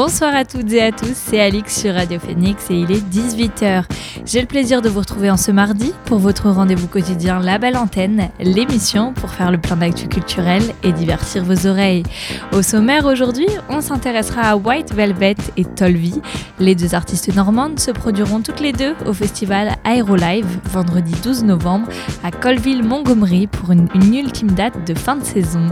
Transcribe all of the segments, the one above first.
Bonsoir à toutes et à tous, c'est Alix sur Radio Phoenix et il est 18h. J'ai le plaisir de vous retrouver en ce mardi pour votre rendez-vous quotidien La Belle Antenne, l'émission pour faire le plein d'actu culturel et divertir vos oreilles. Au sommaire aujourd'hui, on s'intéressera à White Velvet et Tolvi. Les deux artistes normandes se produiront toutes les deux au festival Aérolive vendredi 12 novembre à Colville-Montgomery pour une, une ultime date de fin de saison.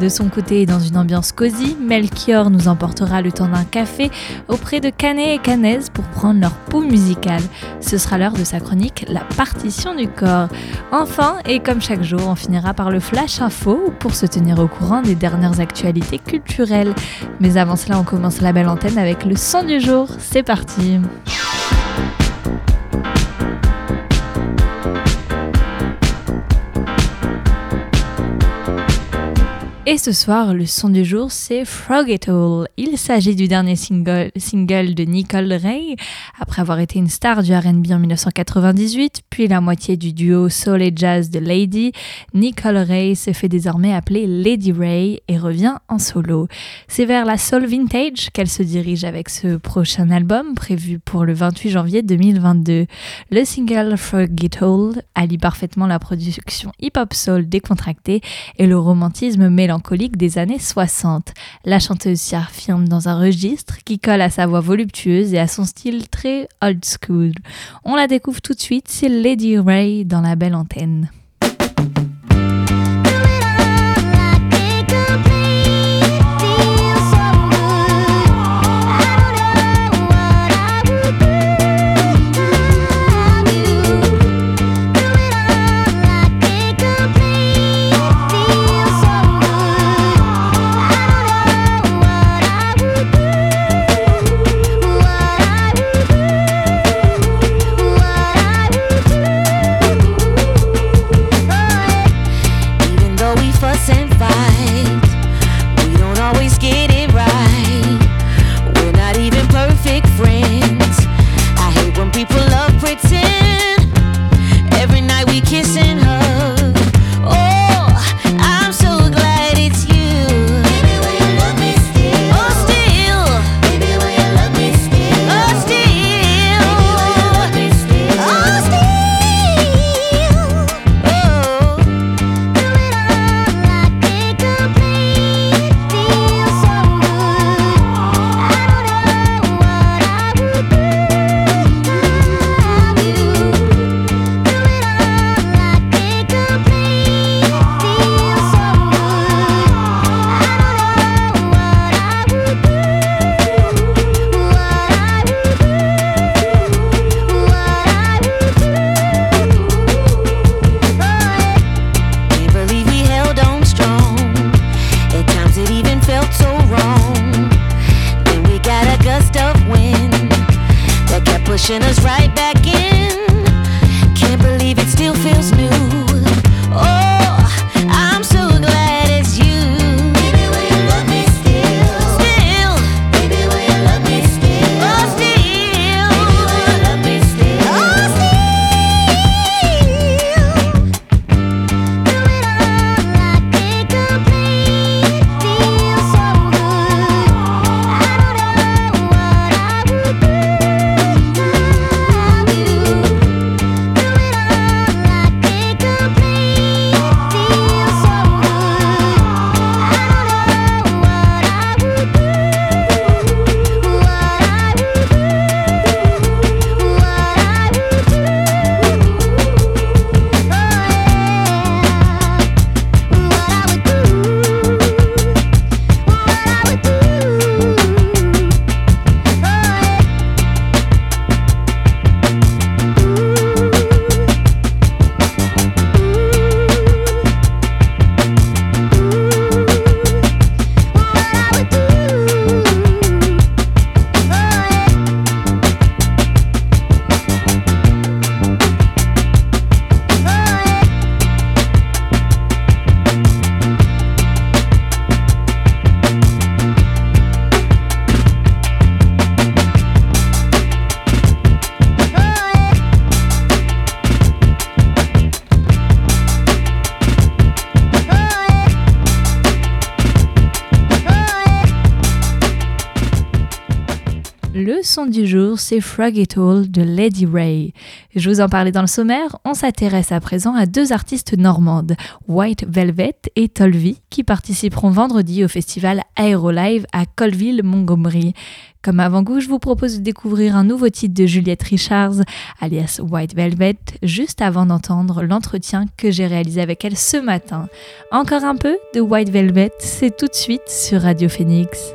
De son côté, dans une ambiance cosy, Melchior nous emportera le temps d'un café auprès de Canet et Canez pour prendre leur pouls musical. Ce sera l'heure de sa chronique La partition du corps. Enfin, et comme chaque jour, on finira par le Flash Info pour se tenir au courant des dernières actualités culturelles. Mais avant cela, on commence la belle antenne avec le son du jour. C'est parti! Et ce soir, le son du jour, c'est Frog It All. Il s'agit du dernier single, de Nicole Ray. Après avoir été une star du RB en 1998, puis la moitié du duo soul et jazz de Lady, Nicole Ray se fait désormais appeler Lady Ray et revient en solo. C'est vers la soul vintage qu'elle se dirige avec ce prochain album prévu pour le 28 janvier 2022. Le single Frog It All allie parfaitement la production hip-hop soul décontractée et le romantisme mélancolique des années 60. La chanteuse s'y affirme dans un registre qui colle à sa voix voluptueuse et à son style très old school. On la découvre tout de suite, c'est Lady Ray dans la belle antenne. watching us du jour, c'est Frog It All de Lady Ray. Je vous en parlais dans le sommaire, on s'intéresse à présent à deux artistes normandes, White Velvet et Tolvi, qui participeront vendredi au festival Aérolive à Colville-Montgomery. Comme avant-goût, je vous propose de découvrir un nouveau titre de Juliette Richards, alias White Velvet, juste avant d'entendre l'entretien que j'ai réalisé avec elle ce matin. Encore un peu de White Velvet, c'est tout de suite sur Radio Phoenix.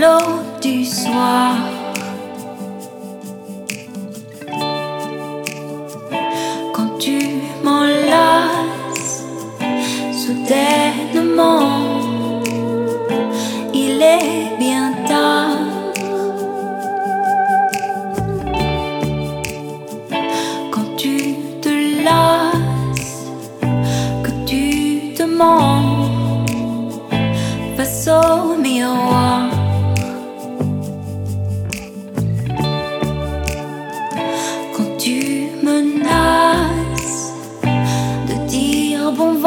l'eau du soir. Quand tu m'enlaces soudainement, il est bien tard. Quand tu te lasses, que tu te mens face au miroir.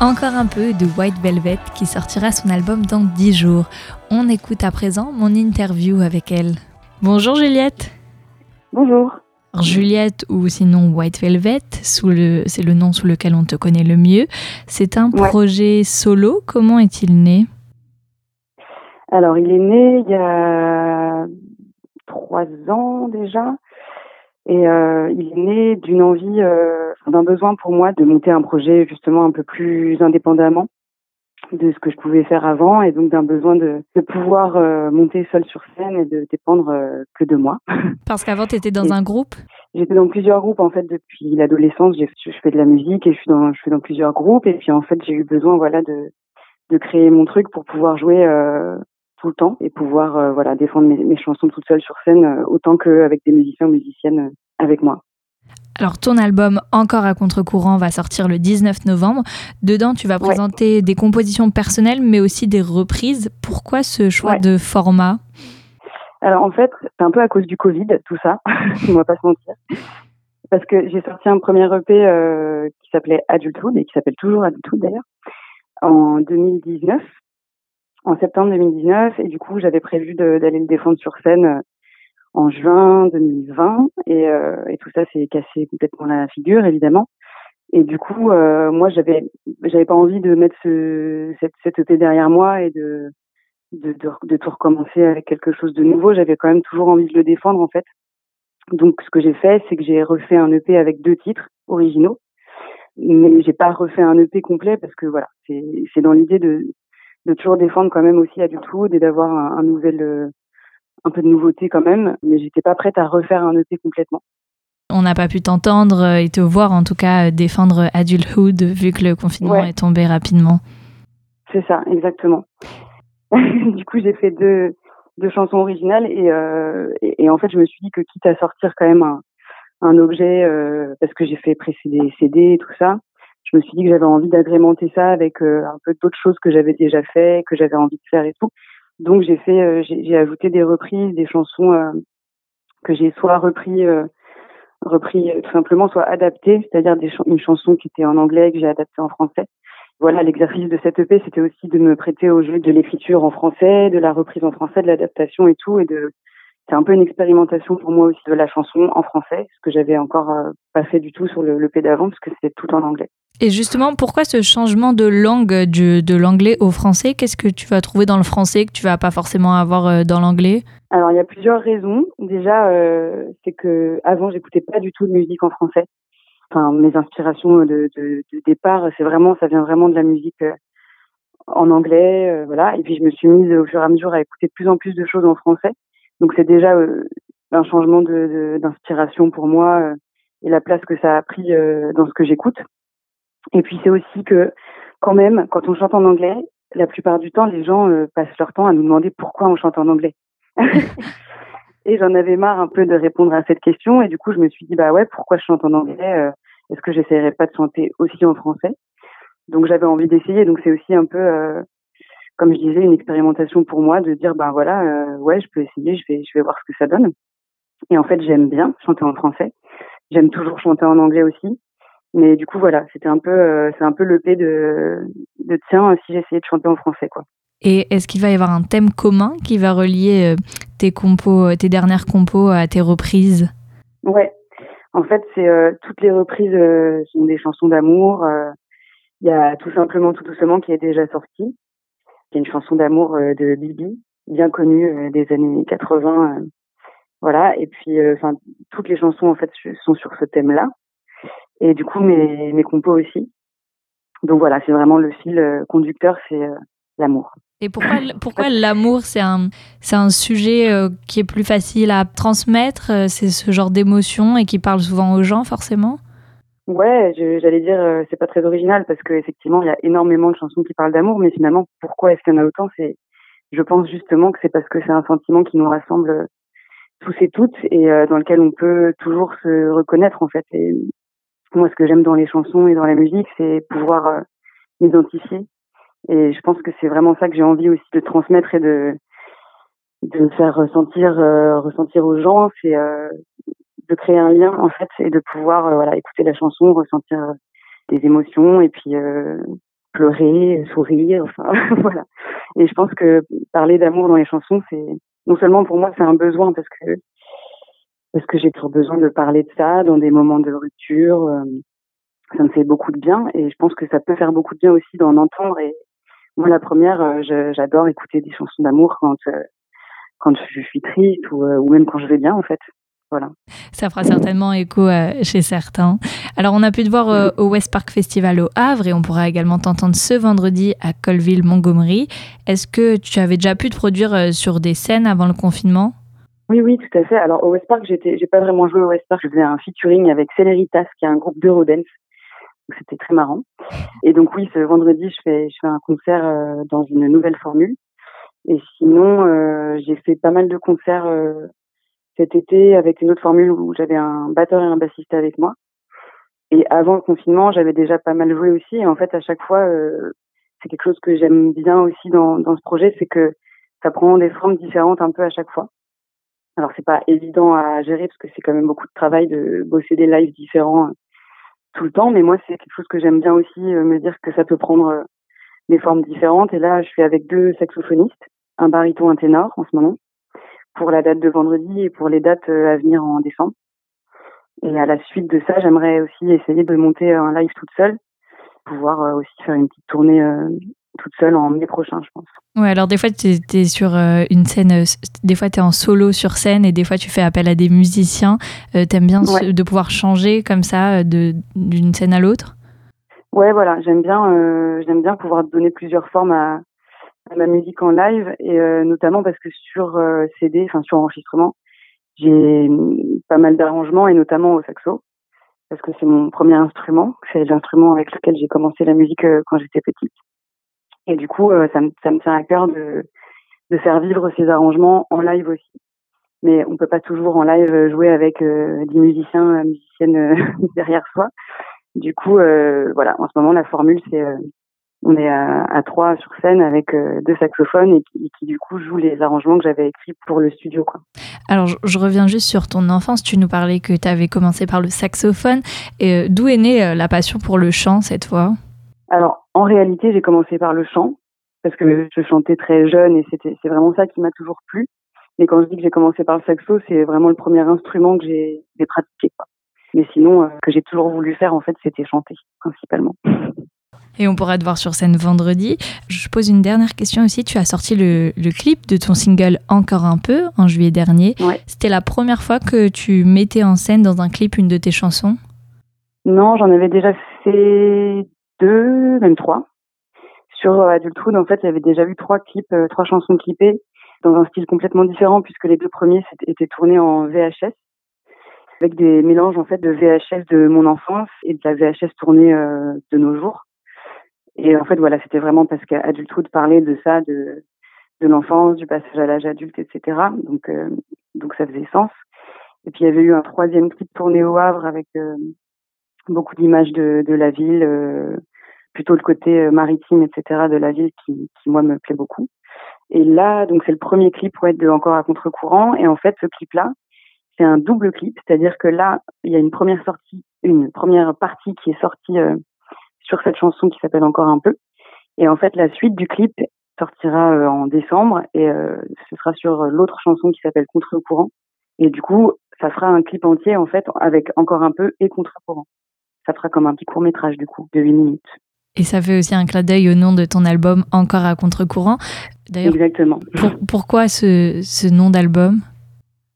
un peu de White Velvet qui sortira son album dans 10 jours. On écoute à présent mon interview avec elle. Bonjour Juliette. Bonjour. Juliette ou sinon White Velvet, c'est le nom sous lequel on te connaît le mieux. C'est un projet solo. Comment est-il né? Alors il est né il y a trois ans déjà. Et euh, il est né d'une envie, euh, d'un besoin pour moi de monter un projet justement un peu plus indépendamment. de ce que je pouvais faire avant et donc d'un besoin de, de pouvoir euh, monter seule sur scène et de dépendre euh, que de moi. Parce qu'avant, tu étais dans un groupe? J'étais dans plusieurs groupes en fait depuis l'adolescence. Je fais de la musique et je suis dans, je fais dans plusieurs groupes et puis en fait j'ai eu besoin voilà de, de créer mon truc pour pouvoir jouer euh, tout le temps et pouvoir voilà défendre mes, mes, chansons toute seule sur scène autant qu'avec des musiciens ou musiciennes avec moi. Alors, ton album Encore à contre-courant va sortir le 19 novembre. Dedans, tu vas présenter des compositions personnelles, mais aussi des reprises. Pourquoi ce choix de format? Alors, en fait, c'est un peu à cause du Covid, tout ça. On va pas se mentir. Parce que j'ai sorti un premier EP euh, qui s'appelait Adulthood et qui s'appelle toujours Adulthood d'ailleurs, en 2019, en septembre 2019. Et du coup, j'avais prévu d'aller le défendre sur scène euh, en juin 2020 et, euh, et tout ça s'est cassé complètement la figure évidemment. Et du coup, euh, moi, j'avais, j'avais pas envie de mettre ce, cette, EP derrière moi et de, de, de, tout recommencer avec quelque chose de nouveau. J'avais quand même toujours envie de le défendre, en fait. Donc, ce que j'ai fait, c'est que j'ai refait un EP avec deux titres originaux. Mais j'ai pas refait un EP complet parce que voilà, c'est dans l'idée de, de toujours défendre quand même aussi à du tout et d'avoir un, un nouvel, euh, un peu de nouveauté quand même, mais j'étais pas prête à refaire un EP complètement. On n'a pas pu t'entendre et te voir, en tout cas, défendre Adulthood, vu que le confinement est tombé rapidement. C'est ça, exactement. du coup, j'ai fait deux, deux chansons originales et, euh, et, en fait, je me suis dit que quitte à sortir quand même un, un objet, euh, parce que j'ai fait précéder CD et tout ça, je me suis dit que j'avais envie d'agrémenter ça avec euh, un peu d'autres choses que j'avais déjà fait, que j'avais envie de faire et tout. Donc j'ai fait, euh, j'ai ajouté des reprises, des chansons euh, que j'ai soit repris, repris tout simplement, soit adaptées, c'est-à-dire des une chanson qui était en anglais que j'ai adaptée en français. Voilà, l'exercice de cette EP, c'était aussi de me prêter au jeu de l'écriture en français, de la reprise en français, de l'adaptation et tout, et de c'est un peu une expérimentation pour moi aussi de la chanson en français, ce que j'avais encore pas fait du tout sur le, le d'avant, parce que c'était tout en anglais. Et justement, pourquoi ce changement de langue du, de l'anglais au français? Qu'est-ce que tu vas trouver dans le français que tu vas pas forcément avoir euh, dans l'anglais? Alors, il y a plusieurs raisons. Déjà, euh, c'est que avant, j'écoutais pas du tout de musique en français. Enfin, mes inspirations de, de, départ, c'est vraiment, ça vient vraiment de la musique euh, en anglais, euh, voilà. Et puis, je me suis mise au fur et à mesure à écouter de plus en plus de choses en français. Donc, c'est déjà un changement de, d'inspiration pour moi et la place que ça a pris dans ce que j'écoute. Et puis c'est aussi que quand même, quand on chante en anglais, la plupart du temps, les gens euh, passent leur temps à nous demander pourquoi on chante en anglais. et j'en avais marre un peu de répondre à cette question. Et du coup, je me suis dit, bah ouais, pourquoi je chante en anglais euh, Est-ce que j'essaierais pas de chanter aussi en français? Donc j'avais envie d'essayer. Donc c'est aussi un peu, euh, comme je disais, une expérimentation pour moi de dire, bah voilà, ouais, je peux essayer, je vais, je vais voir ce que ça donne. Et en fait, j'aime bien chanter en français. J'aime toujours chanter en anglais aussi. Mais du coup, voilà, c'était un peu, euh, c'est un peu le P de, de tiens, si j'essayais de chanter en français, quoi. Et est-ce qu'il va y avoir un thème commun qui va relier euh, tes compos, euh, tes dernières compos à tes reprises? Ouais. En fait, c'est toutes les reprises sont des chansons d'amour. Il y a tout simplement tout doucement qui est déjà sorti. C'est une chanson d'amour de Bibi, bien connue des années 80. voilà. Et puis, enfin, toutes les chansons en fait sont sur ce thème-là et du coup mes, mes compos aussi. Donc voilà, c'est vraiment le fil euh, conducteur, c'est euh, l'amour. Et pourquoi, pourquoi l'amour, c'est un, c'est un sujet euh, qui est plus facile à transmettre C'est ce genre d'émotion et qui parle souvent aux gens, forcément? Ouais, j'allais dire, c'est pas très original parce qu'effectivement, il y a énormément de chansons qui parlent d'amour, mais finalement, pourquoi est-ce qu'il y en a autant? C'est, Je pense justement que c'est parce que c'est un sentiment qui nous rassemble tous et toutes et dans lequel on peut toujours se reconnaître, en fait. Et moi, ce que j'aime dans les chansons et dans la musique, c'est pouvoir euh, m'identifier. Et je pense que c'est vraiment ça que j'ai envie aussi de transmettre et de de faire ressentir euh, ressentir aux gens, c'est euh, de créer un lien en fait et de pouvoir voilà écouter la chanson, ressentir des émotions et puis pleurer, sourire, enfin voilà. Et je pense que parler d'amour dans les chansons, c'est non seulement pour moi c'est un besoin parce que parce que j'ai toujours besoin de parler de ça dans des moments de rupture. Euh, ça me fait beaucoup de bien et je pense que ça peut faire beaucoup de bien aussi d'en entendre. Moi, la première, euh, j'adore écouter des chansons d'amour quand euh, je suis triste ou, ou même quand je vais bien en fait. voilà. Ça fera certainement écho chez certains. Alors, on a pu te voir au West Park Festival au Havre et on pourra également t'entendre ce vendredi à Colville-Montgomery. Est-ce que tu avais déjà pu te produire sur des scènes avant le confinement? Oui, oui, tout à fait. Alors au West Park, j'étais, j'ai pas vraiment joué au West Park. Je faisais un featuring avec Celeritas, qui est un groupe d'Eurodance. C'était très marrant. Et donc oui, ce vendredi, je fais, je fais un concert euh, dans une nouvelle formule. Et sinon, euh, j'ai fait pas mal de concerts euh, cet été avec une autre formule où j'avais un batteur et un bassiste avec moi. Et avant le confinement, j'avais déjà pas mal joué aussi. Et en fait, à chaque fois, c'est quelque chose que j'aime bien aussi dans, dans ce projet, c'est que ça prend des formes différentes un peu à chaque fois. Alors c'est pas évident à gérer parce que c'est quand même beaucoup de travail de bosser des lives différents euh, tout le temps, mais moi c'est quelque chose que j'aime bien aussi euh, me dire que ça peut prendre euh, des formes différentes. Et là, je suis avec deux saxophonistes, un baryton, un ténor en ce moment, pour la date de vendredi et pour les dates à venir en décembre. Et à la suite de ça, j'aimerais aussi essayer de monter un live toute seule, pouvoir aussi faire une petite tournée toute seule en mai prochain, je pense. Ouais, alors des fois, tu es, sur euh, une scène, euh, des fois, tu es en solo sur scène et des fois, tu fais appel à des musiciens. Euh, tu aimes bien de pouvoir changer comme ça d'une scène à l'autre? Ouais, voilà, j'aime bien, j'aime bien pouvoir donner plusieurs formes à, ma musique en live et notamment parce que sur CD, enfin sur enregistrement, j'ai pas mal d'arrangements et notamment au saxo parce que c'est mon premier instrument, c'est l'instrument avec lequel j'ai commencé la musique quand j'étais petite. Et du coup, euh, ça, me, ça me tient à cœur de, de faire vivre ces arrangements en live aussi. Mais on peut pas toujours en live jouer avec euh, des musiciens, euh, musiciennes derrière soi. Du coup, voilà, en ce moment, la formule, c'est on est à, à, trois sur scène avec deux saxophones et qui, du coup jouent les arrangements que j'avais écrits pour le studio. Quoi. Alors je, reviens juste sur ton enfance. Tu nous parlais que tu avais commencé par le saxophone. D'où est née la passion pour le chant cette fois Alors en réalité, j'ai commencé par le chant parce que je chantais très jeune et c'était c'est vraiment ça qui m'a toujours plu. Mais quand je dis que j'ai commencé par le saxo, c'est vraiment le premier instrument que j'ai pratiqué. Mais sinon, euh, que j'ai toujours voulu faire, en fait, c'était chanter principalement. Et on pourra te voir sur scène vendredi. Je pose une dernière question aussi. Tu as sorti le, le clip de ton single Encore un peu en juillet dernier. C'était la première fois que tu mettais en scène dans un clip une de tes chansons? Non, j'en avais déjà fait deux, même trois. Sur euh, Adulthood, en fait, j'avais déjà vu trois clips, euh, trois chansons clippées dans un style complètement différent puisque les deux premiers étaient tournés en VHS avec des mélanges en fait de VHS de mon enfance et de la VHS tournée euh, de nos jours. Et en fait, voilà, c'était vraiment parce qu'Adulthood parlait de ça, de de l'enfance, du passage à l'âge adulte, etc. Donc donc ça faisait sens. Et puis il y avait eu un troisième clip tourné au Havre avec beaucoup d'images de, de la ville, euh, plutôt le côté euh, maritime, etc. de la ville qui, qui moi me plaît beaucoup. Et là, donc c'est le premier clip pour être de encore à contre-courant. Et en fait, ce clip-là, c'est un double clip, c'est-à-dire que là, il y a une première sortie, une première partie qui est sortie euh, sur cette chanson qui s'appelle encore un peu. Et en fait, la suite du clip sortira en décembre et ce sera sur l'autre chanson qui s'appelle Contre-courant. Et du coup, ça fera un clip entier en fait avec encore un peu et contre-courant ça fera comme un petit court métrage du coup de 8 minutes. Et ça fait aussi un clin d'œil au nom de ton album Encore à contre-courant. D'ailleurs, Exactement. pourquoi ce, ce nom d'album?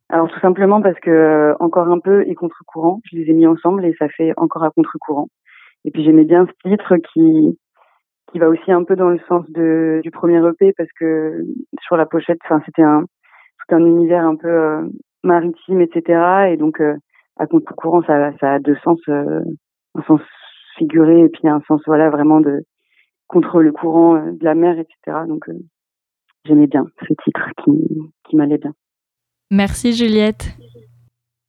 Alors tout simplement parce que euh, Encore un peu et contre-courant, je les ai mis ensemble et ça fait Encore à contre-courant. Et puis j'aimais bien ce titre qui qui va aussi un peu dans le sens de, du premier EP parce que sur la pochette, enfin c'était un tout un univers un peu euh, maritime, etc. Et donc euh, à contre-courant, ça, ça a deux sens un sens figuré et puis un sens voilà vraiment de contre le courant euh, de la mer, etc. Donc euh, j'aimais bien ce titre qui, qui m'allait bien. Merci Juliette.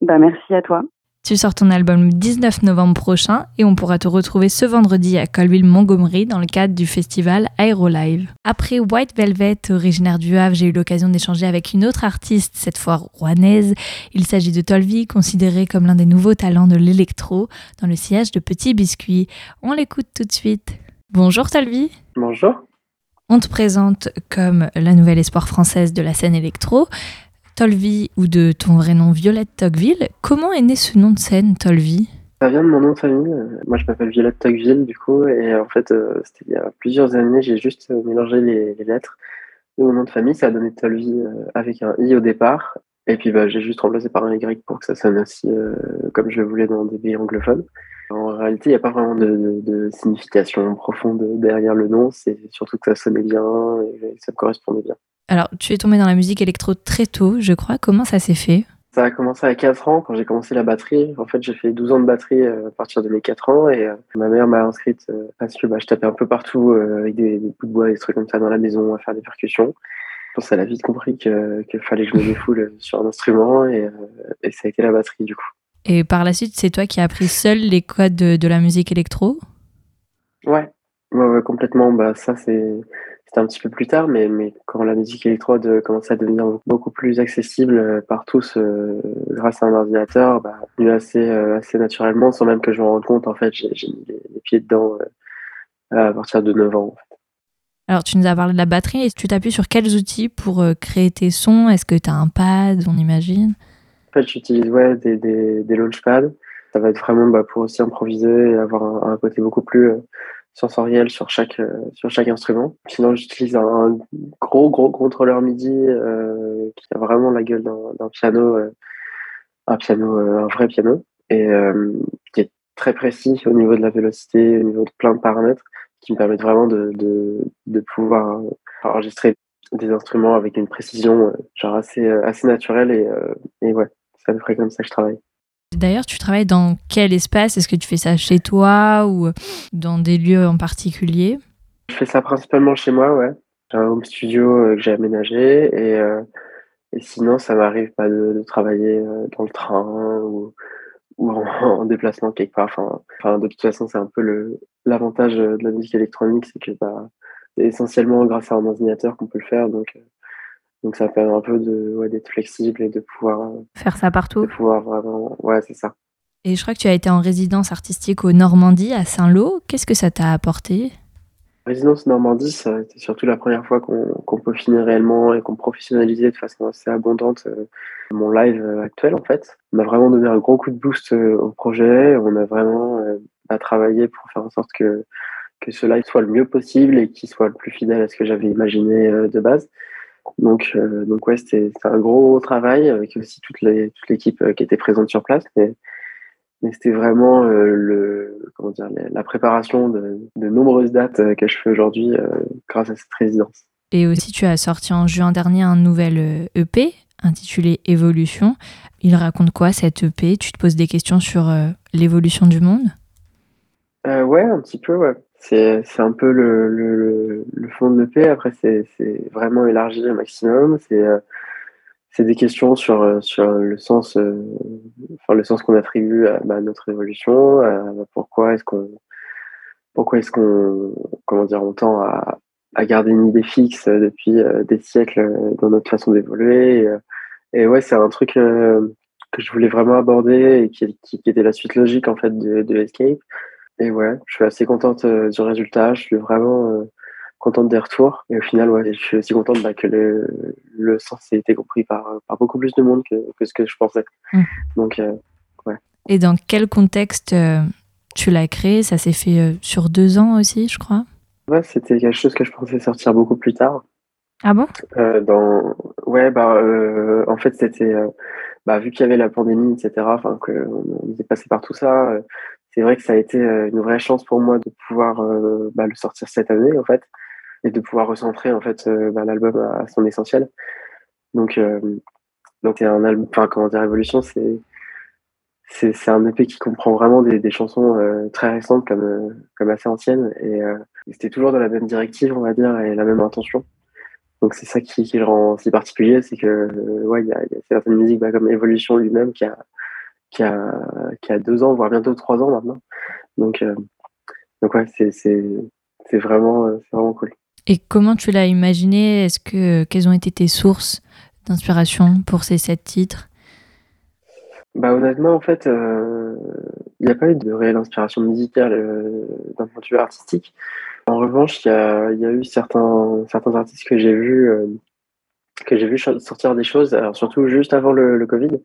Bah merci à toi. Tu sors ton album le 19 novembre prochain et on pourra te retrouver ce vendredi à Colville-Montgomery dans le cadre du festival Aérolive. Après White Velvet, originaire du Havre, j'ai eu l'occasion d'échanger avec une autre artiste, cette fois rouennaise. Il s'agit de Tolvi, considéré comme l'un des nouveaux talents de l'électro dans le sillage de Petit Biscuit. On l'écoute tout de suite. Bonjour Tolvi. Bonjour. On te présente comme la nouvelle espoir française de la scène électro. Tolvi ou de ton vrai nom Violette Tocqueville. Comment est né ce nom de scène, Tolvi? Ça vient de mon nom de famille. Moi, je m'appelle Violette Tocqueville, du coup, et en fait, euh, c'était il y a plusieurs années, j'ai juste euh, mélangé les, lettres de mon nom de famille. Ça a donné Tolvi euh, avec un i au départ. Et puis bah, j'ai juste remplacé par un Y pour que ça sonne aussi comme je voulais dans des pays anglophones. En réalité, il n'y a pas vraiment de, signification profonde derrière le nom. C'est surtout que ça sonnait bien et ça correspondait bien. Alors, tu es tombé dans la musique électro très tôt, je crois. Comment ça s'est fait? Ça a commencé à 4 ans quand j'ai commencé la batterie. En fait, j'ai fait 12 ans de batterie euh, à partir de mes 4 ans et euh, ma mère m'a inscrite euh, parce que bah, je tapais un peu partout avec des, bouts de bois et des trucs comme ça dans la maison à faire des percussions. Je pense qu'elle a vite compris qu'il fallait que je me défoule sur un instrument et, et ça a été la batterie du coup. Et par la suite, c'est toi qui as appris seul les codes de, la musique électro? Ouais. ouais, complètement. Bah, ça, c'est c'était un petit peu plus tard, mais, mais quand la musique électro a commencé à devenir beaucoup plus accessible euh, par tous euh, grâce à un ordinateur, bah, assez, euh, assez naturellement, sans même que je me rende compte, en fait, j'ai mis les, pieds dedans à partir de 9 ans. Alors, tu nous as parlé de la batterie, et tu t'appuies sur quels outils pour créer tes sons? Est-ce que tu as un pad, on imagine? En fait, j'utilise ouais, des, des, des launchpads. Ça va être vraiment bah, pour aussi improviser et avoir un, côté beaucoup plus euh, sensoriel sur chaque, euh, sur chaque instrument. Sinon, j'utilise un, gros, gros contrôleur MIDI euh, qui a vraiment la gueule d'un piano, un piano, un vrai piano, et qui est très précis au niveau de la vélocité, au niveau de plein de paramètres, qui me permettent vraiment de, de, de pouvoir enregistrer des instruments avec une précision genre assez, assez naturelle et, et ouais, c'est à peu près comme ça que je travaille. D'ailleurs, tu travailles dans quel espace? Est-ce que tu fais ça chez toi ou dans des lieux en particulier? Je fais ça principalement chez moi, ouais. J'ai un home studio euh, que j'ai aménagé et, euh, et sinon, ça m'arrive pas de, travailler euh, dans le train ou, en, déplacement quelque part. Enfin, de toute façon, c'est un peu l'avantage de la musique électronique, c'est que bah, c'est essentiellement grâce à un ordinateur qu'on peut le faire. Donc, donc ça permet un peu de ouais, d'être flexible et de pouvoir euh, faire ça partout. De pouvoir vraiment, ouais, c'est ça. Et je crois que tu as été en résidence artistique au Normandie à Saint-Lô. Qu'est-ce que ça t'a apporté? Résidence Normandie, ça a été surtout la première fois qu'on peut finir réellement et qu'on professionnalisait de façon assez abondante euh, mon live euh, actuel en fait. On a vraiment donné un gros coup de boost au projet. On a vraiment à travailler pour faire en sorte que que ce live soit le mieux possible et qu'il soit le plus fidèle à ce que j'avais imaginé de base. Donc, euh, donc ouais, c'était un gros travail avec aussi toute l'équipe euh, qui était présente sur place. Mais, mais c'était vraiment euh, le, comment dire, la préparation de, de nombreuses dates que je fais aujourd'hui grâce à cette résidence. Et aussi, tu as sorti en juin dernier un nouvel EP e intitulé Évolution. Il raconte quoi cet EP Tu te poses des questions sur l'évolution du monde? Euh, Ouais, un petit peu, ouais. C'est, un peu le, le, fond de l'EP. Après, c'est, vraiment élargi au maximum. C'est, euh, c'est des questions sur, euh, sur le sens, euh, enfin, sens qu'on attribue à bah, notre évolution. pourquoi est-ce qu'on, pourquoi est-ce qu'on, comment dire, on tend à, à garder une idée fixe depuis des siècles dans notre façon d'évoluer. Et, ouais, c'est un truc que je voulais vraiment aborder et qui, était la suite logique en fait de, de Escape. Et ouais, je suis assez contente euh, du résultat. Je suis vraiment euh, contente des retours. Et au final, ouais, je suis aussi contente bah, que le, le, sens ait été compris par, par beaucoup plus de monde que, que ce que je pensais. Mmh. Donc, euh, ouais. Et dans quel contexte tu l'as créé? Ça s'est fait sur deux ans aussi, je crois? Ouais, c'était quelque chose que je pensais sortir beaucoup plus tard. Ah bon? Dans... Ouais, bah, en fait, c'était. bah, vu qu'il y avait la pandémie, etc., enfin, qu'on on est passé par tout ça, c'est vrai que ça a été euh, une vraie chance pour moi de pouvoir euh, bah, le sortir cette année en fait et de pouvoir recentrer en fait euh, bah, l'album à, son essentiel. Donc donc c'est un album, enfin comment dire, Révolution, c'est c'est un EP qui comprend vraiment des, des chansons très récentes comme comme assez anciennes et, c'était toujours dans la même directive on va dire et la même intention. Donc c'est ça qui, le rend si particulier, c'est que ouais il y a, y a, certaines musiques bah, comme Évolution lui-même qui a qui a, qui a deux ans, voire bientôt trois ans maintenant. Donc, euh, donc ouais, c'est, c'est, c'est vraiment, euh, c'est vraiment cool. Et comment tu l'as imaginé? Est-ce que quelles ont été tes sources d'inspiration pour ces sept titres? Bah honnêtement, en fait, euh, il n'y a pas eu de réelle inspiration musicale d'un point de vue artistique. En revanche, il y a, y a, eu certains, certains artistes que j'ai vus que j'ai vu sortir des choses, alors surtout juste avant le, Covid.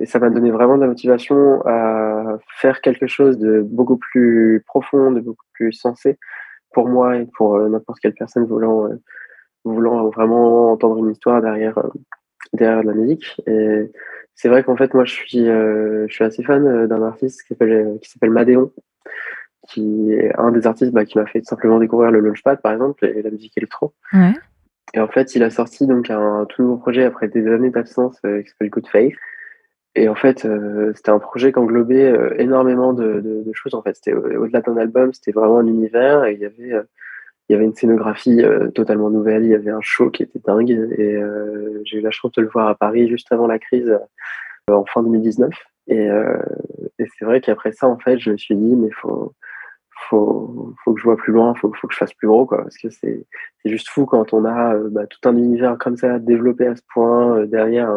Et ça m'a donné vraiment de la motivation à faire quelque chose de beaucoup plus profond, de beaucoup plus sensé pour moi et pour euh, n'importe quelle personne voulant, euh, voulant vraiment entendre une histoire derrière, euh, derrière la musique. Et c'est vrai qu'en fait, moi, je suis, je suis assez fan d'un artiste qui s'appelle qui s'appelle Madéon, qui est un des artistes bah, qui m'a fait simplement découvrir le Launchpad, par exemple, et la musique électro. Et en fait, il a sorti donc un tout nouveau projet après des années d'absence euh, qui s'appelle Good Faith. Et en fait, euh, c'était un projet qui englobait euh, énormément de, choses. En fait, c'était au-delà d'un album, c'était vraiment un univers et il y avait, il y avait une scénographie totalement nouvelle. Il y avait un show qui était dingue et j'ai eu la chance de le voir à Paris juste avant la crise en fin 2019. Et, et c'est vrai qu'après ça, en fait, je me suis dit, mais faut, faut, faut que je vois plus loin, faut, faut que je fasse plus gros, quoi. Parce que c'est, juste fou quand on a euh, bah, tout un univers comme ça développé à ce point euh, derrière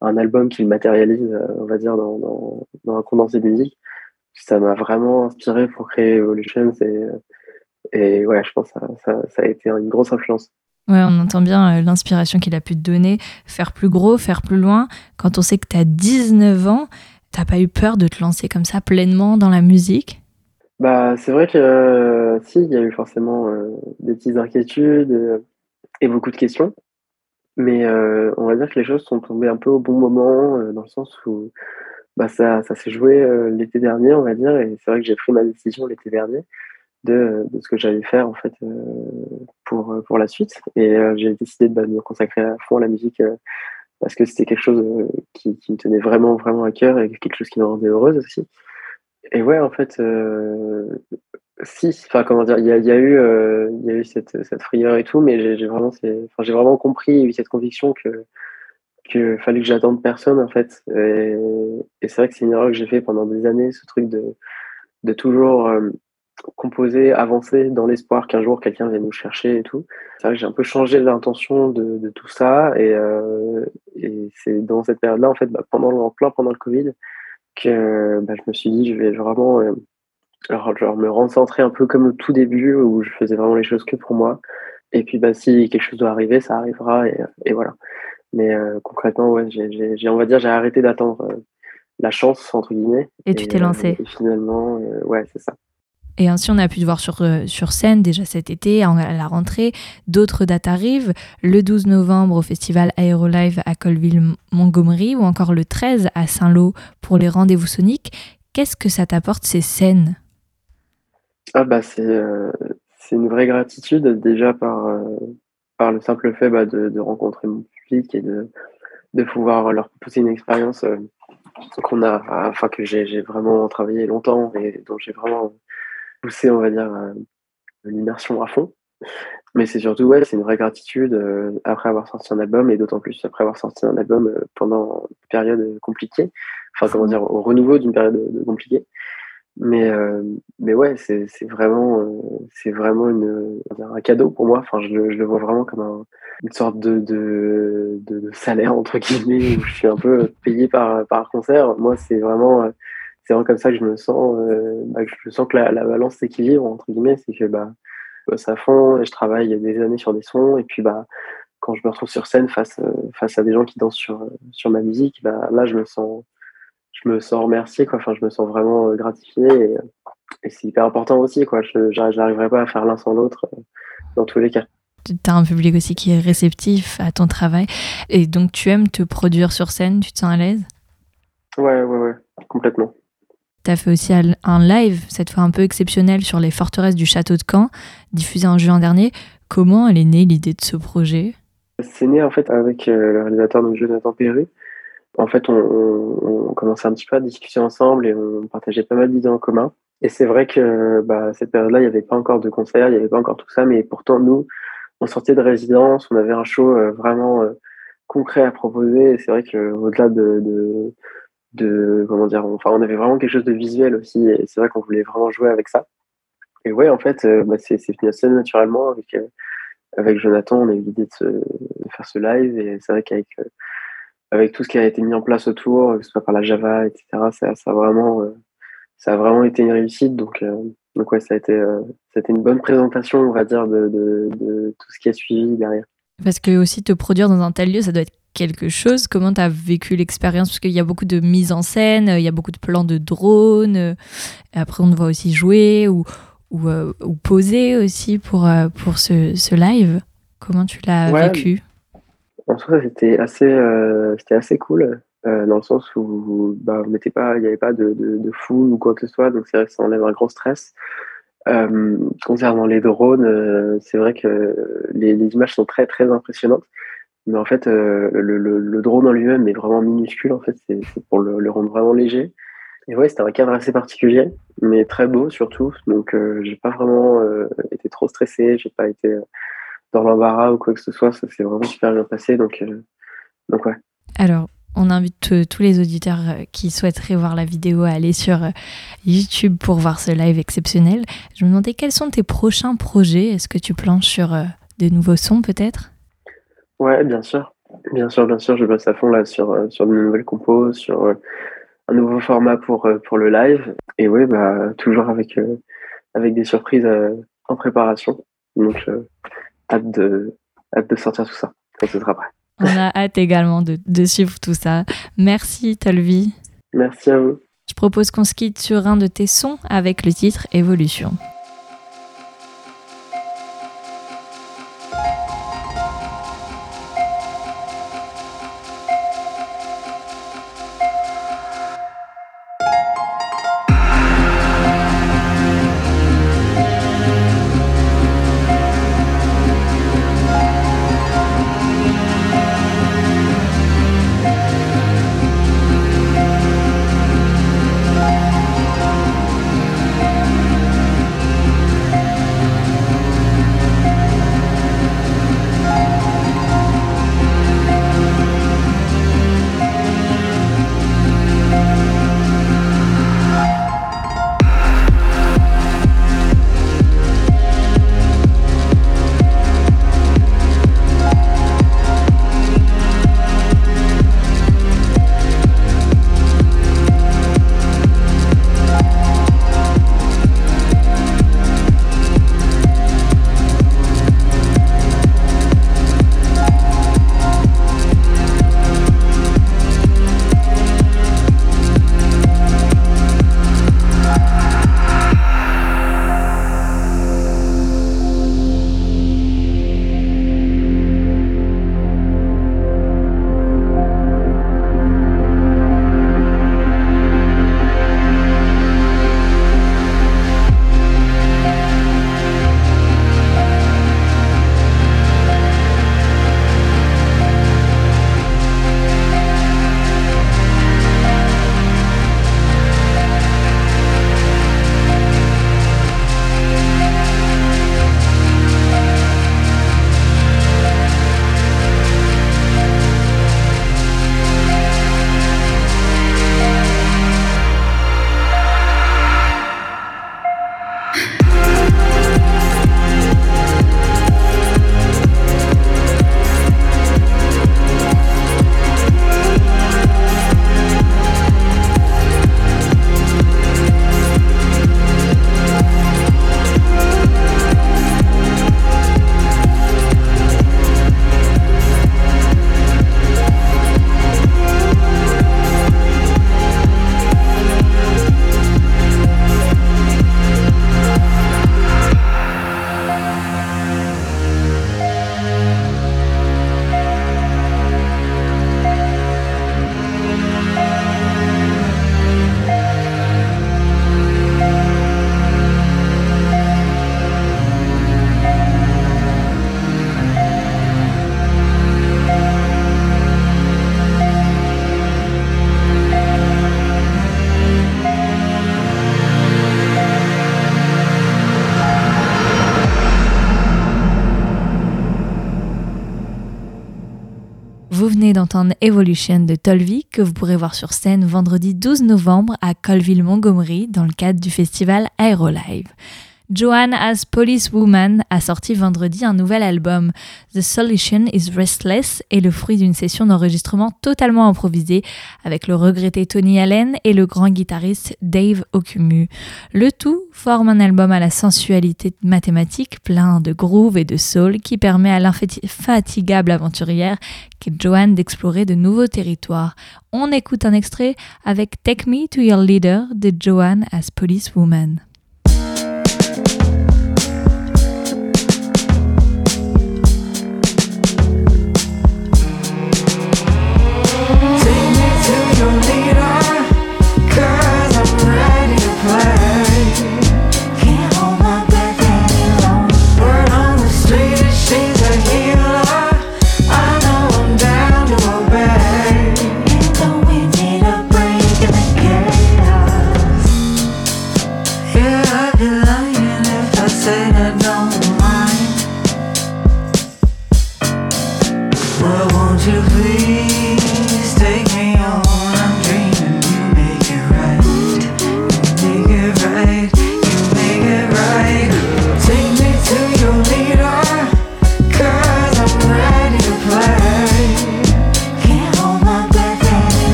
un, album qui le matérialise, euh, on va dire, dans, un condensé de musique. Ça m'a vraiment inspiré pour créer Evolutions et, et ouais, je pense que ça a été une grosse influence. Ouais, on entend bien l'inspiration qu'il a pu te donner, faire plus gros, faire plus loin. Quand on sait que tu as 19 ans, t'as pas eu peur de te lancer comme ça pleinement dans la musique? Bah, c'est vrai que euh, si, il y a eu forcément euh, des petites inquiétudes euh, et beaucoup de questions. Mais on va dire que les choses sont tombées un peu au bon moment, dans le sens où bah, ça, ça s'est joué l'été dernier, on va dire, et c'est vrai que j'ai pris ma décision l'été dernier de, de ce que j'allais faire en fait pour, pour la suite. Et j'ai décidé de, bah, me consacrer à fond à la musique parce que c'était quelque chose qui, qui, me tenait vraiment, vraiment à cœur et quelque chose qui me rendait heureuse aussi. Et ouais, en fait, euh, si, enfin, comment dire, il y a, eu, euh, y a eu cette, cette frayeur et tout, mais j'ai vraiment, j'ai vraiment compris, eu cette conviction que que fallait que j'attende personne en fait. Et, c'est vrai que c'est une erreur que j'ai fait pendant des années, ce truc de, toujours euh, composer, avancer dans l'espoir qu'un jour quelqu'un vienne nous chercher et tout. C'est vrai que j'ai un peu changé l'intention de, tout ça et, c'est dans cette période-là en fait, bah, pendant en plein pendant le Covid, que bah, je me suis dit, je vais vraiment euh, genre, me recentrer un peu comme au tout début où je faisais vraiment les choses que pour moi. Et puis, bah, si quelque chose doit arriver, ça arrivera et, et voilà. Mais euh, concrètement, ouais, j'ai, on va dire, j'ai arrêté d'attendre euh, la chance, entre guillemets. Et, tu t'es lancé. Et finalement, ouais, c'est ça. Et ainsi, on a pu te voir sur, euh, sur scène déjà cet été, à la rentrée. D'autres dates arrivent. Le 12 novembre au festival Aérolive à Colville-Montgomery ou encore le 13 à Saint-Lô pour les rendez-vous soniques. Qu'est-ce que ça t'apporte ces scènes? Ah bah c'est, euh, une vraie gratitude déjà par, euh, par le simple fait bah, de, rencontrer mon public et de, de pouvoir leur proposer une expérience qu'on a, enfin que j'ai vraiment travaillé longtemps et dont j'ai vraiment pousser, on va dire, euh, l'immersion à fond. Mais c'est surtout, ouais, c'est une vraie gratitude euh, après avoir sorti un album et d'autant plus après avoir sorti un album euh, pendant une période compliquée. Enfin, comment dire, au renouveau d'une période compliquée. Mais, mais ouais, c'est vraiment, c'est vraiment une, un cadeau pour moi. Enfin, je le, je le vois vraiment comme un, une sorte de, de, de, salaire, entre guillemets, où je suis un peu payé par, par concert. Moi, c'est vraiment c'est vraiment comme ça que je me sens, euh, bah, je sens que la, la balance s'équilibre, entre guillemets, c'est que bah, à fond et je travaille des années sur des sons, et puis bah, quand je me retrouve sur scène face, euh, face à des gens qui dansent sur, sur ma musique, bah, là, je me sens, je me sens remercié, quoi. Enfin, je me sens vraiment euh, gratifié, et, et c'est hyper important aussi, quoi. Je n'arriverai pas à faire l'un sans l'autre dans tous les cas tu as un public aussi qui est réceptif à ton travail. Et donc, tu aimes te produire sur scène Tu te sens à l'aise? Ouais, ouais, ouais, complètement. Tu as fait aussi un live, cette fois un peu exceptionnel, sur les forteresses du château de Caen, diffusé en juin dernier. Comment elle est née l'idée de ce projet? C'est né en fait avec euh, le réalisateur donc Jonathan Perru. En fait, on, commençait un petit peu à discuter ensemble et on partageait pas mal d'idées en commun. Et c'est vrai que bah, cette période-là, il n'y avait pas encore de concerts, il n'y avait pas encore tout ça, mais pourtant, nous, on sortait de résidence, on avait un show euh, vraiment euh, concret à proposer. C'est vrai qu'au-delà de, de de comment dire enfin on avait vraiment quelque chose de visuel aussi et c'est vrai qu'on voulait vraiment jouer avec ça. Et ouais en fait euh, bah, c'est venu assez naturellement avec euh, avec Jonathan on a eu l'idée de, faire ce live et c'est vrai qu'avec euh, avec tout ce qui a été mis en place autour que ce soit par la Java etc ça, ça a vraiment ça a vraiment été une réussite. Donc donc ouais ça a été ça a été une bonne présentation on va dire de, de, de tout ce qui a suivi derrière parce que aussi te produire dans un tel lieu ça doit être quelque chose. Comment tu as vécu l'expérience? Parce qu'il y a beaucoup de mise en scène, il y a beaucoup de plans de drones. Et après, on te voit aussi jouer ou, ou, euh, ou poser aussi pour, euh, pour ce, ce, live. Comment tu l'as vécu? En soi, c'était assez, euh, c'était assez cool, euh, dans le sens où bah, on n'était pas, il n'y avait pas de, de, de foule ou quoi que ce soit, donc c'est vrai que ça enlève un gros stress. Euh, concernant les drones, euh, c'est vrai que les, images sont très très impressionnantes, mais en fait, euh, le, drone en lui-même est vraiment minuscule. En fait, c'est pour le, rendre vraiment léger. Et ouais, c'était un cadre assez particulier, mais très beau surtout. Donc, j'ai pas vraiment été trop stressé, j'ai pas été dans l'embarras ou quoi que ce soit. Ça s'est vraiment super bien passé. Donc, donc ouais. Alors, on invite euh, tous les auditeurs euh, qui souhaiteraient voir la vidéo à aller sur euh, YouTube pour voir ce live exceptionnel. Je me demandais quels sont tes prochains projets? Est-ce que tu planches sur de nouveaux sons peut-être? Ouais, bien sûr. Bien sûr, bien sûr. Je bosse à fond là sur, sur de nouvelles compos, sur un nouveau format pour, pour le live. Et oui, bah, toujours avec, avec des surprises en préparation. Donc, hâte, de, hâte de sortir tout ça quand ce sera prêt. On a hâte également de, de suivre tout ça. Merci Tolvi. Merci à vous. Je propose qu'on se quitte sur un de tes sons avec le titre Évolution. Evolution de Tolvi que vous pourrez voir sur scène vendredi 12 novembre à Colville-Montgomery dans le cadre du festival Aerolive. Joanne as Police Woman a sorti vendredi un nouvel album. The Solution is Restless est le fruit d'une session d'enregistrement totalement improvisée avec le regretté Tony Allen et le grand guitariste Dave Okumu. Le tout forme un album à la sensualité mathématique plein de groove et de soul qui permet à l'infatigable aventurière qu'est Joanne d'explorer de nouveaux territoires. On écoute un extrait avec Take Me to Your Leader de Joanne as Police Woman.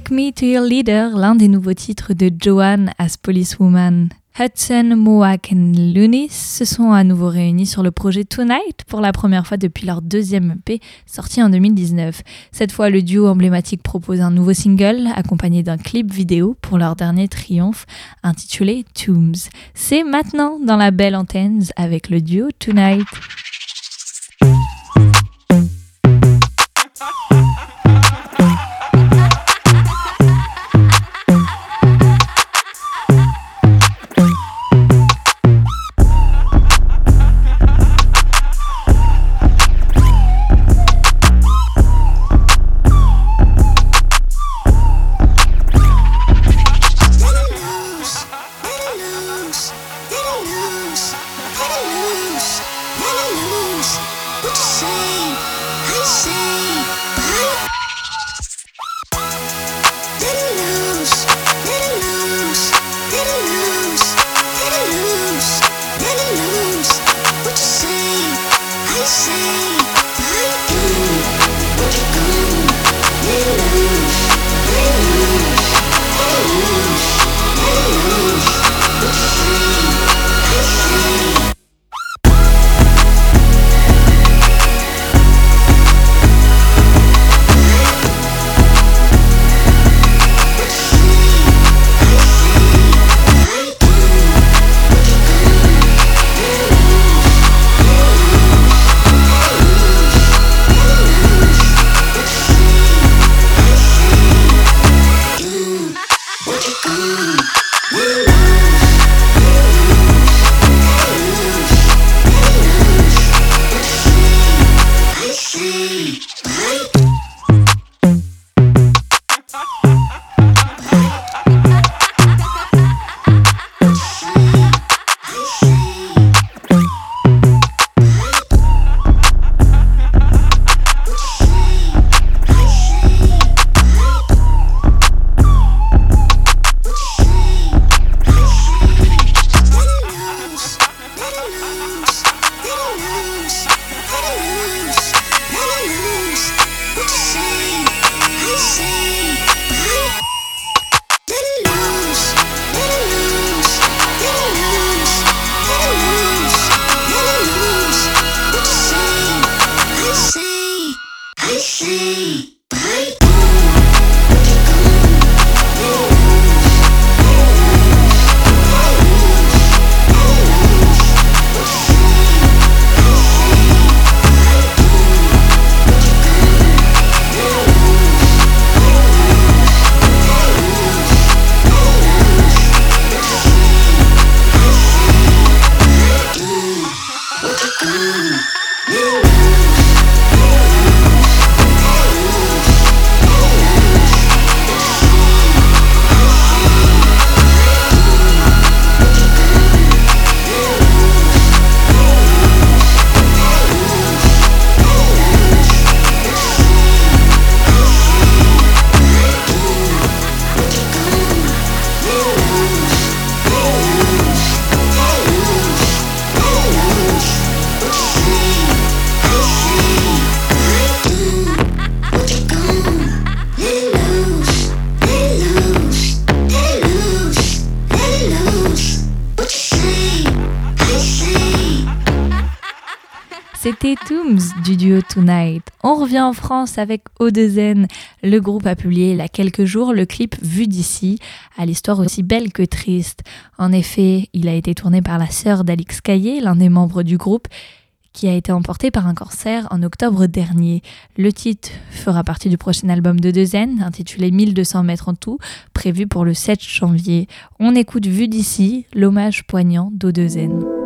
Take Me to Your Leader, l'un des nouveaux titres de Joanne as Policewoman. Hudson, Mohawk et Lunis se sont à nouveau réunis sur le projet Tonight pour la première fois depuis leur deuxième EP sorti en 2019. Cette fois, le duo emblématique propose un nouveau single accompagné d'un clip vidéo pour leur dernier triomphe intitulé Tombs. C'est maintenant dans la belle antenne avec le duo Tonight. C'était Tooms du duo Tonight. On revient en France avec O2N. Le groupe a publié il y a quelques jours le clip Vu d'ici, à l'histoire aussi belle que triste. En effet, il a été tourné par la sœur d'Alix Caillé, l'un des membres du groupe, qui a été emporté par un cancer en octobre dernier. Le titre fera partie du prochain album de Dezen, intitulé 1200 mètres en tout, prévu pour le 7 janvier. On écoute Vu d'ici, l'hommage poignant d'O2N.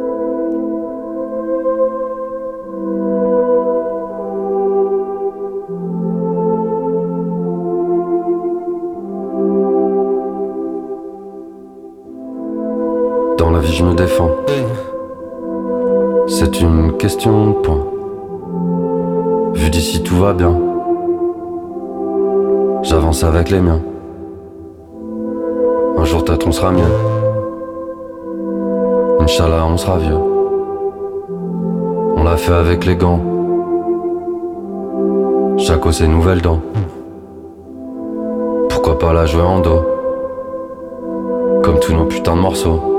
Dans la vie, je me défends. C'est une question de point. Vu d'ici, tout va bien. J'avance avec les miens. Un jour, peut-être, on sera mieux. Inch'Allah, on sera vieux. On l'a fait avec les gants. Chaque ses nouvelles dents. Pourquoi pas la jouer en dos? Comme tous nos putains de morceaux.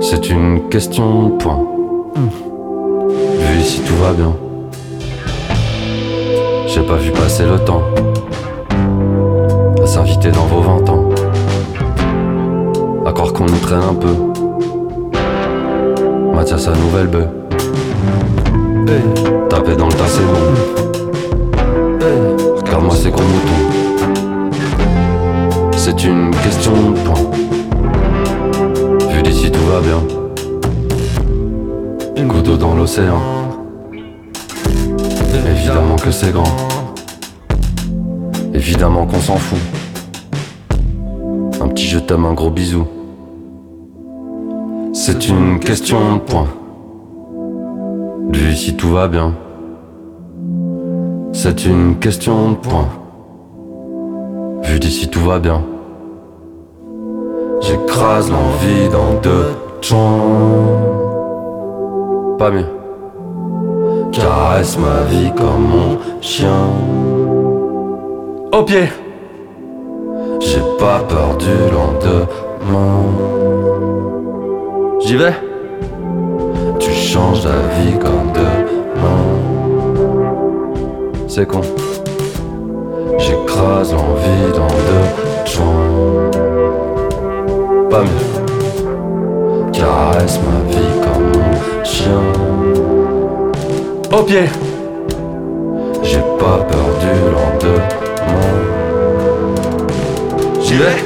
C'est une question de point. Vu ici tout va bien. J'ai pas vu passer le temps à s'inviter dans vos 20 ans. À croire qu'on nous traîne un peu. Mathias sa nouvelle bœuf. Taper dans le tas c'est bon. Regarde-moi ces gros moutons. C'est une question de point. D'ici tout va bien. Goutte d'eau dans l'océan. Évidemment que c'est grand. Évidemment qu'on s'en fout. Un petit je t'aime, un gros bisou. C'est une question de point. Vu ici tout va bien. C'est une question de point. Vu d'ici tout va bien. J'écrase l'envie dans deux champs. Pas mieux. Caresse ma vie comme mon chien. Au pied. J'ai pas peur du lendemain. J'y vais. Tu changes ta vie comme demain. C'est con. J'écrase l'envie dans deux joints. Pas mieux. Caresse ma vie comme mon chien. Au pied. J'ai pas peur du lendemain. J'y vais.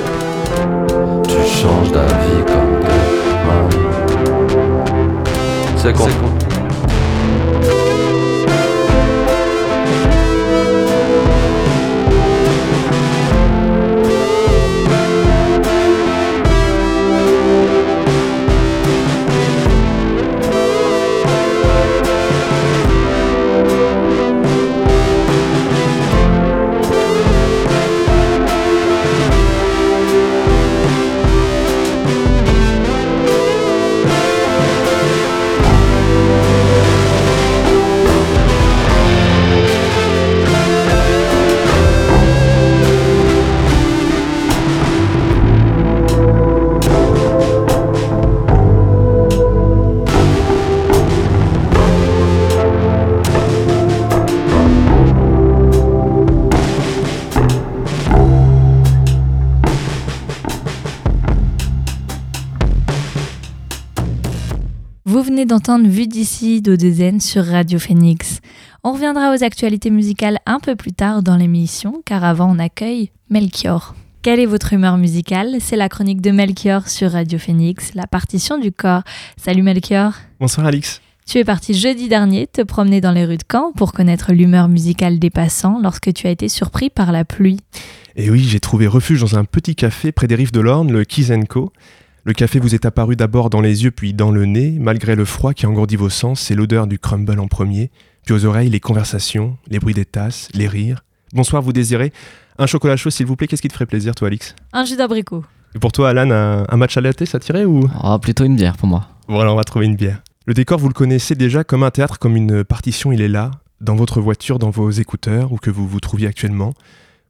Tu changes ta vie comme demain. C'est con. D'entendre Vue d'ici d'Odezen sur Radio Phoenix. On reviendra aux actualités musicales un peu plus tard dans l'émission, car avant on accueille Melchior. Quelle est votre humeur musicale? C'est la chronique de Melchior sur Radio Phoenix, la partition du corps. Salut Melchior. Bonsoir Alix. Tu es parti jeudi dernier te promener dans les rues de Caen pour connaître l'humeur musicale des passants lorsque tu as été surpris par la pluie. Et oui, j'ai trouvé refuge dans un petit café près des rives de l'Orne, le Kizenko. Le café vous est apparu d'abord dans les yeux puis dans le nez, malgré le froid qui engourdit vos sens, c'est l'odeur du crumble en premier, puis aux oreilles les conversations, les bruits des tasses, les rires. Bonsoir, vous désirez un chocolat chaud s'il vous plaît, qu'est-ce qui te ferait plaisir toi Alix? Un jus d'abricot. Et pour toi Alan, un, un match à la thé, ça tirait ou? Oh, plutôt une bière pour moi. Voilà, on va trouver une bière. Le décor, vous le connaissez déjà comme un théâtre, comme une partition, il est là, dans votre voiture, dans vos écouteurs, ou que vous vous trouviez actuellement.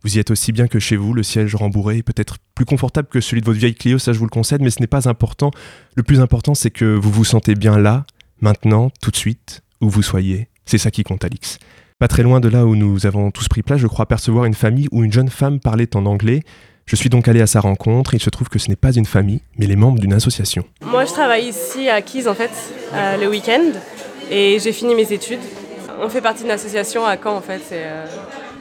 Vous y êtes aussi bien que chez vous, le siège rembourré est peut-être plus confortable que celui de votre vieille Clio, ça je vous le concède, mais ce n'est pas important. Le plus important, c'est que vous vous sentez bien là, maintenant, tout de suite, où vous soyez. C'est ça qui compte, Alix. Pas très loin de là où nous avons tous pris place, je crois percevoir une famille où une jeune femme parlait en anglais. Je suis donc allé à sa rencontre. Il se trouve que ce n'est pas une famille, mais les membres d'une association. Moi, je travaille ici à Keys, en fait, euh, le week-end, et j'ai fini mes études. On fait partie d'une association à Caen, en fait,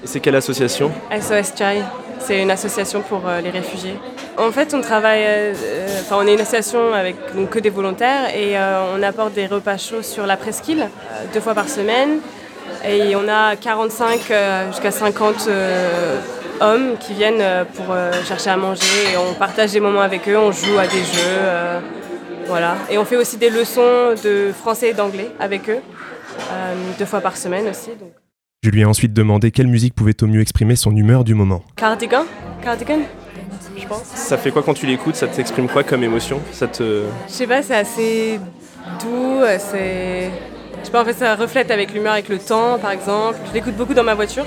C'est quelle association SOS Chai. C'est une association pour euh, les réfugiés. En fait, on travaille, euh, euh, enfin, on est une association avec donc, que des volontaires et on apporte des repas chauds sur la presqu'île deux fois par semaine. Et on a 45 euh, jusqu'à 50 euh, hommes qui viennent pour chercher à manger et on partage des moments avec eux, on joue à des jeux. voilà. Et on fait aussi des leçons de français et d'anglais avec eux, deux fois par semaine aussi. Je lui ai ensuite demandé quelle musique pouvait au mieux exprimer son humeur du moment. Cardigan Cardigan Je pense. Ça fait quoi quand tu l'écoutes? Ça t'exprime quoi comme émotion? Ça te... Je sais pas, c'est assez doux, c'est... Je sais pas, en fait, ça reflète avec l'humeur, avec le temps, par exemple. Je l'écoute beaucoup dans ma voiture.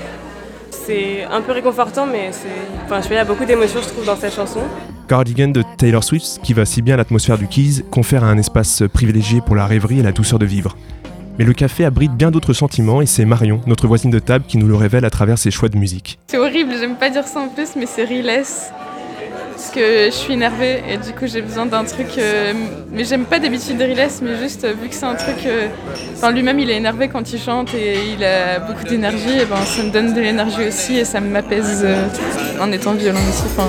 C'est un peu réconfortant, mais c'est... Enfin, je sais il y a beaucoup d'émotions, je trouve, dans cette chanson. Cardigan de Taylor Swift, qui va si bien à l'atmosphère du Keys, confère un espace privilégié pour la rêverie et la douceur de vivre. Mais le café abrite bien d'autres sentiments et c'est Marion, notre voisine de table, qui nous le révèle à travers ses choix de musique. C'est horrible, j'aime pas dire ça en plus, mais c'est Riles. Parce que je suis énervée et du coup j'ai besoin d'un truc. euh, mais j'aime pas d'habitude de Riles, mais juste euh, vu que c'est un truc. euh, Enfin, lui-même il est énervé quand il chante et il a beaucoup d'énergie, et ben ça me donne de l'énergie aussi et ça m'apaise en étant violent aussi. Enfin,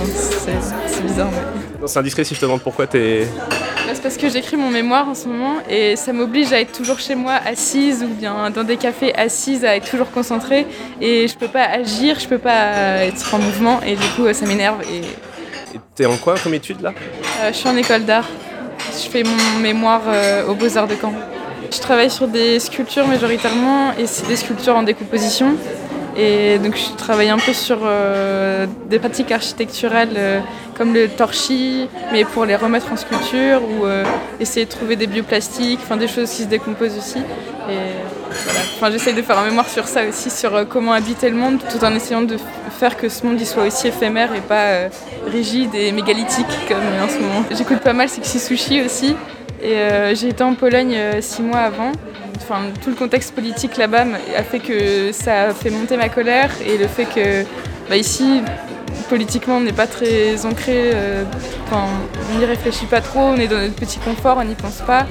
c'est bizarre. C'est indiscret si je te demande pourquoi t'es. Bah, C'est parce que j'écris mon mémoire en ce moment et ça m'oblige à être toujours chez moi assise ou bien dans des cafés assise, à être toujours concentrée et je peux pas agir, je peux pas être en mouvement et du coup ça m'énerve et T'es en quoi comme étude là? Euh, je suis en école d'art. Je fais mon mémoire euh, aux Beaux-Arts de Caen. Je travaille sur des sculptures majoritairement et c'est des sculptures en décomposition. Et donc je travaille un peu sur euh, des pratiques architecturales euh, comme le torchis, mais pour les remettre en sculpture ou euh, essayer de trouver des bioplastiques, enfin des choses qui se décomposent aussi. Et voilà. Enfin, j'essaie de faire un mémoire sur ça aussi, sur comment habiter le monde, tout en essayant de faire que ce monde il soit aussi éphémère et pas rigide et mégalithique comme en ce moment. J'écoute pas mal Sexy Sushi aussi. Et j'ai été en Pologne six mois avant. Enfin, tout le contexte politique là-bas a fait que ça a fait monter ma colère et le fait que bah, ici, politiquement, on n'est pas très ancré. euh, on n'y réfléchit pas trop, on est dans notre petit confort, on n'y pense pas.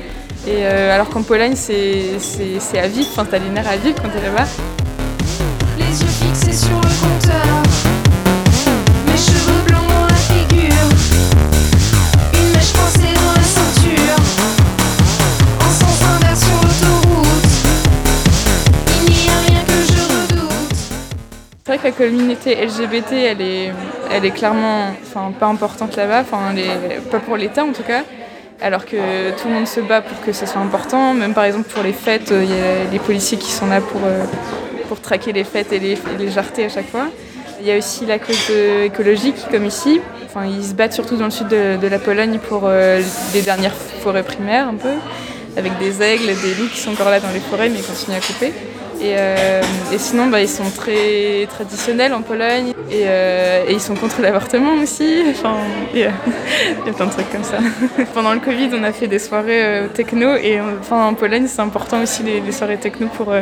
Et euh, alors qu'en Pologne, c'est à vivre, enfin, t'as les à vivre quand t'es là-bas. La communauté LGBT, elle est, elle est clairement pas importante là-bas, pas pour l'État en tout cas. Alors que tout le monde se bat pour que ce soit important. Même par exemple pour les fêtes, euh, il y a les policiers qui sont là pour, euh, pour traquer les fêtes et les, et les jarreter à chaque fois. Il y a aussi la cause euh, écologique, comme ici. Enfin, ils se battent surtout dans le sud de, la Pologne pour les dernières forêts primaires, un peu, avec des aigles, des loups qui sont encore là dans les forêts, mais ils continuent à couper. Et, euh, et sinon, bah, ils sont très traditionnels en Pologne et, euh, ils sont contre l'avortement aussi. Enfin, il y, a, plein de trucs comme ça. Pendant le Covid, on a fait des soirées euh, techno et enfin, en Pologne, c'est important aussi les, soirées techno pour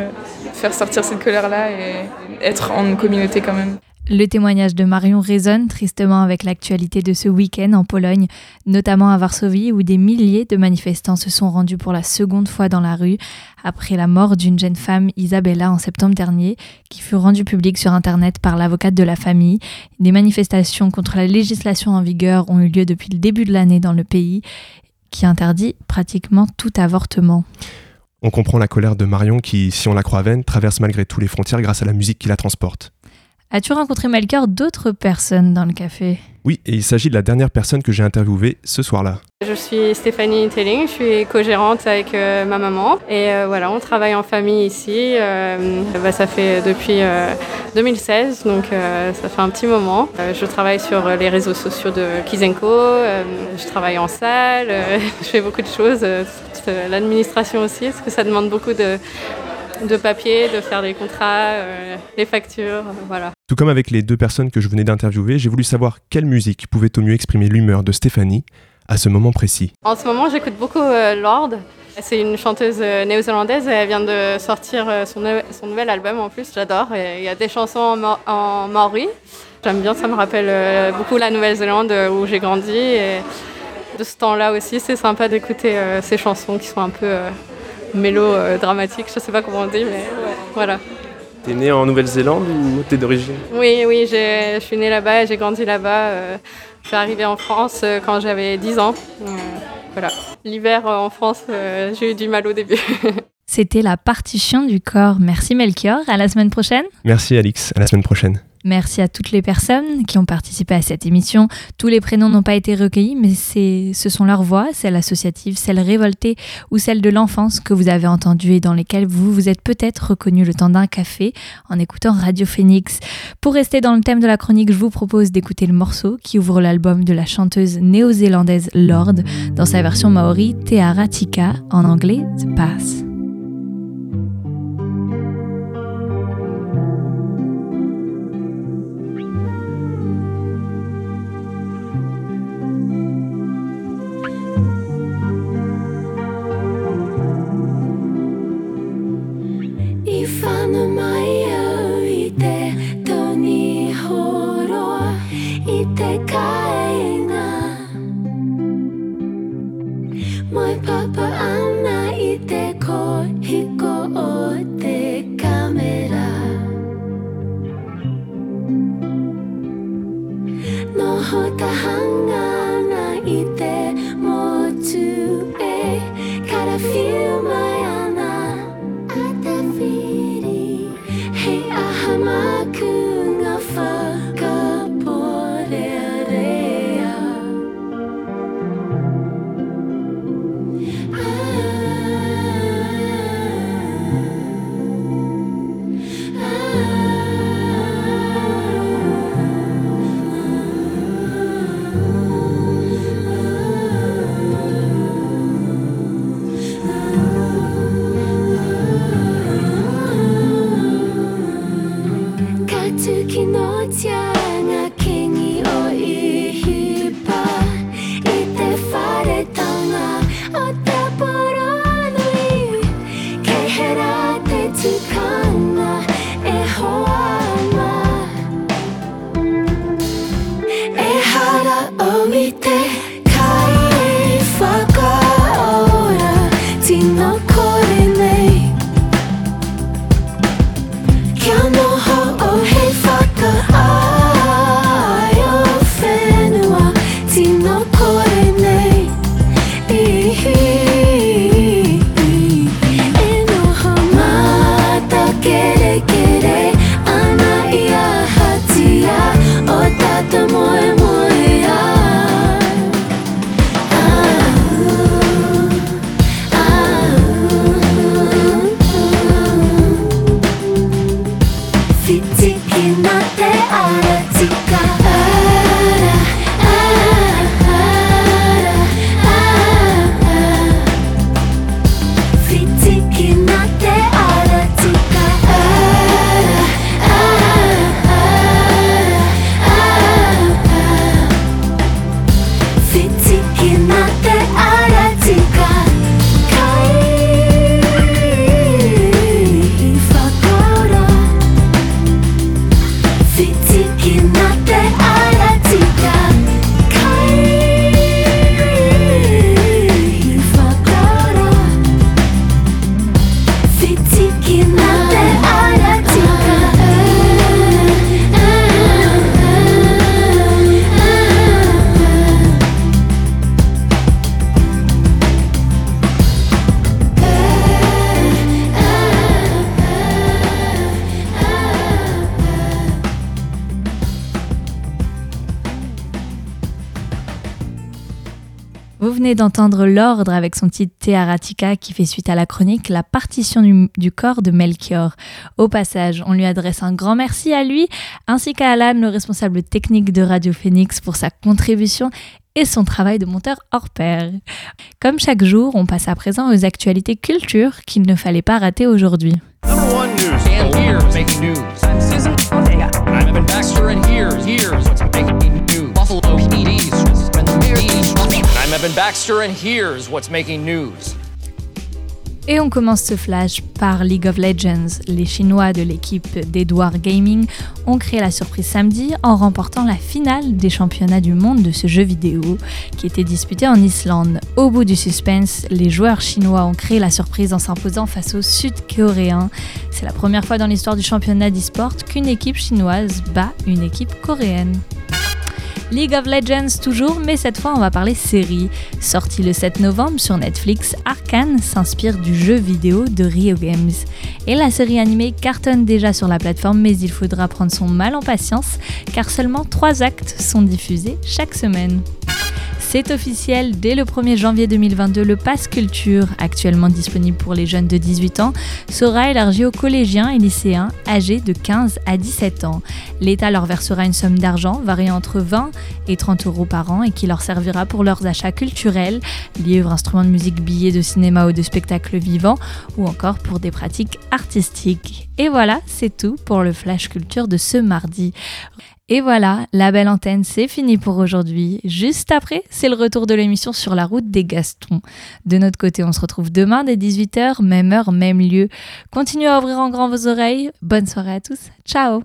faire sortir cette colère-là et être en communauté quand même. Le témoignage de Marion résonne tristement avec l'actualité de ce week-end en Pologne, notamment à Varsovie où des milliers de manifestants se sont rendus pour la seconde fois dans la rue après la mort d'une jeune femme, Isabella, en septembre dernier, qui fut rendue publique sur Internet par l'avocate de la famille. Des manifestations contre la législation en vigueur ont eu lieu depuis le début de l'année dans le pays, qui interdit pratiquement tout avortement. On comprend la colère de Marion qui, si on la croit vaine, traverse malgré tout les frontières grâce à la musique qui la transporte. As-tu rencontré Melchior d'autres personnes dans le café? Oui, et il s'agit de la dernière personne que j'ai interviewée ce soir-là. Je suis Stéphanie Telling, je suis co-gérante avec euh, ma maman et euh, voilà, on travaille en famille ici. euh, bah, ça fait depuis euh, 2016, donc euh, ça fait un petit moment. Euh, je travaille sur les réseaux sociaux de Kizenko, euh, je travaille en salle, euh, je fais beaucoup de choses, l'administration aussi, parce que ça demande beaucoup de, de papier, de faire des contrats, euh, les factures, euh, voilà. Tout comme avec les deux personnes que je venais d'interviewer, j'ai voulu savoir quelle musique pouvait au mieux exprimer l'humeur de Stéphanie à ce moment précis. En ce moment, j'écoute beaucoup euh, Lorde. C'est une chanteuse euh, néo-zélandaise et elle vient de sortir euh, son, son nouvel album en plus, j'adore. Il y a des chansons en, en maori. J'aime bien, ça me rappelle beaucoup la Nouvelle-Zélande où j'ai grandi. Et de ce temps-là aussi, c'est sympa d'écouter euh, ces chansons qui sont un peu euh, mélo-dramatiques. Je sais pas comment on dit, mais ouais, voilà. T'es né en Nouvelle-Zélande ou t'es d'origine? Oui, oui, j'ai- je suis née là-bas et j'ai grandi là-bas. euh, je suis arrivée en France euh, quand j'avais 10 ans. Euh, voilà. L'hiver euh, en France, euh, j'ai eu du mal au début. C'était la partition du corps. Merci Melchior, à la semaine prochaine. Merci Alix, à la semaine prochaine. Merci à toutes les personnes qui ont participé à cette émission. Tous les prénoms n'ont pas été recueillis, mais ce sont leurs voix, celles associatives, celles révoltées ou celles de l'enfance que vous avez entendues et dans lesquelles vous vous êtes peut-être reconnus le temps d'un café en écoutant Radio Phoenix. Pour rester dans le thème de la chronique, je vous propose d'écouter le morceau qui ouvre l'album de la chanteuse néo-zélandaise Lord dans sa version maori Te Aratika, en anglais The Pass. D'entendre l'ordre avec son titre Te Aratika qui fait suite à la chronique La partition du, du corps de Melchior. Au passage, on lui adresse un grand merci à lui ainsi qu'à Alan, le responsable technique de Radio Phoenix pour sa contribution et son travail de monteur hors pair. Comme chaque jour, on passe à présent aux actualités culture qu'il ne fallait pas rater aujourd'hui. And. I'm Evan Baxter, and here's what's making news. Et on commence ce flash par League of Legends. Les Chinois de l'équipe d'Edouard Gaming ont créé la surprise samedi en remportant la finale des championnats du monde de ce jeu vidéo qui était disputé en Islande. Au bout du suspense, les joueurs chinois ont créé la surprise en s'imposant face aux Sud-Coréens. C'est la première fois dans l'histoire du championnat d'e-sport qu'une équipe chinoise bat une équipe coréenne. League of Legends toujours, mais cette fois on va parler série. Sorti le 7 novembre sur Netflix, Arkane s'inspire du jeu vidéo de Rio Games. Et la série animée cartonne déjà sur la plateforme, mais il faudra prendre son mal en patience, car seulement 3 actes sont diffusés chaque semaine. C'est officiel, dès le 1er janvier 2022, le Pass Culture, actuellement disponible pour les jeunes de 18 ans, sera élargi aux collégiens et lycéens âgés de 15 à 17 ans. L'État leur versera une somme d'argent variant entre 20 et 30 euros par an et qui leur servira pour leurs achats culturels, livres, instruments de musique, billets de cinéma ou de spectacles vivants, ou encore pour des pratiques artistiques. Et voilà, c'est tout pour le Flash Culture de ce mardi. Et voilà, la belle antenne, c'est fini pour aujourd'hui. Juste après, c'est le retour de l'émission sur la route des Gastons. De notre côté, on se retrouve demain dès 18h, même heure, même lieu. Continuez à ouvrir en grand vos oreilles. Bonne soirée à tous. Ciao